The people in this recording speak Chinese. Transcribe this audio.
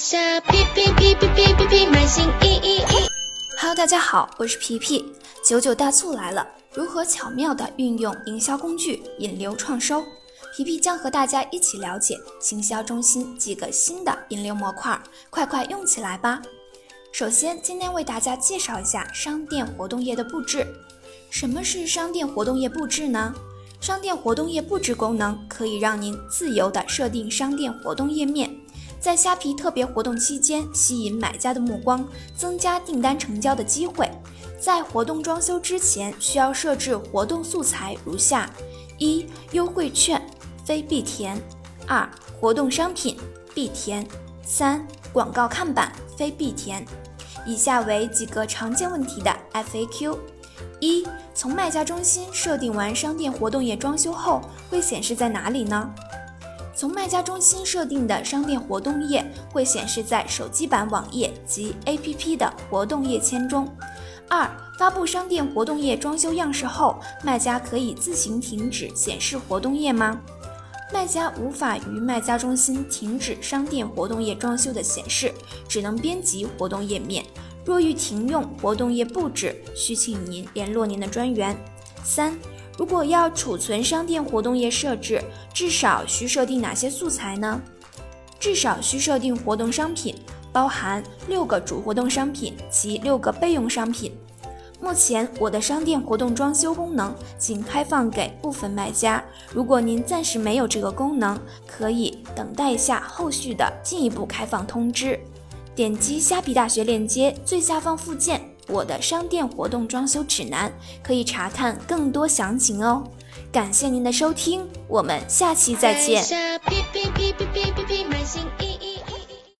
下皮皮皮皮皮皮皮，满心意意意。Hello，大家好，我是皮皮。九九大促来了，如何巧妙地运用营销工具引流创收？皮皮将和大家一起了解行销中心几个新的引流模块，快快用起来吧！首先，今天为大家介绍一下商店活动页的布置。什么是商店活动页布置呢？商店活动页布置功能可以让您自由地设定商店活动页面，在虾皮特别活动期间吸引买家的目光，增加订单成交的机会。在活动装修之前，需要设置活动素材如下：一、优惠券，非必填；二、活动商品，必填；三、广告看板，非必填。以下为几个常见问题的 FAQ：一、从卖家中心设定完商店活动页装修后，会显示在哪里呢？从卖家中心设定的商店活动页会显示在手机版网页及 APP 的活动页签中。二、发布商店活动页装修样式后，卖家可以自行停止显示活动页吗？卖家无法于卖家中心停止商店活动页装修的显示，只能编辑活动页面。若欲停用活动页布置，需请您联络您的专员。三、如果要储存商店活动页设置，至少需设定哪些素材呢？至少需设定活动商品，包含六个主活动商品及六个备用商品。目前我的商店活动装修功能仅开放给部分卖家，如果您暂时没有这个功能，可以等待一下后续的进一步开放通知。点击虾皮大学链接最下方附件“我的商店活动装修指南”，可以查看更多详情哦。感谢您的收听，我们下期再见。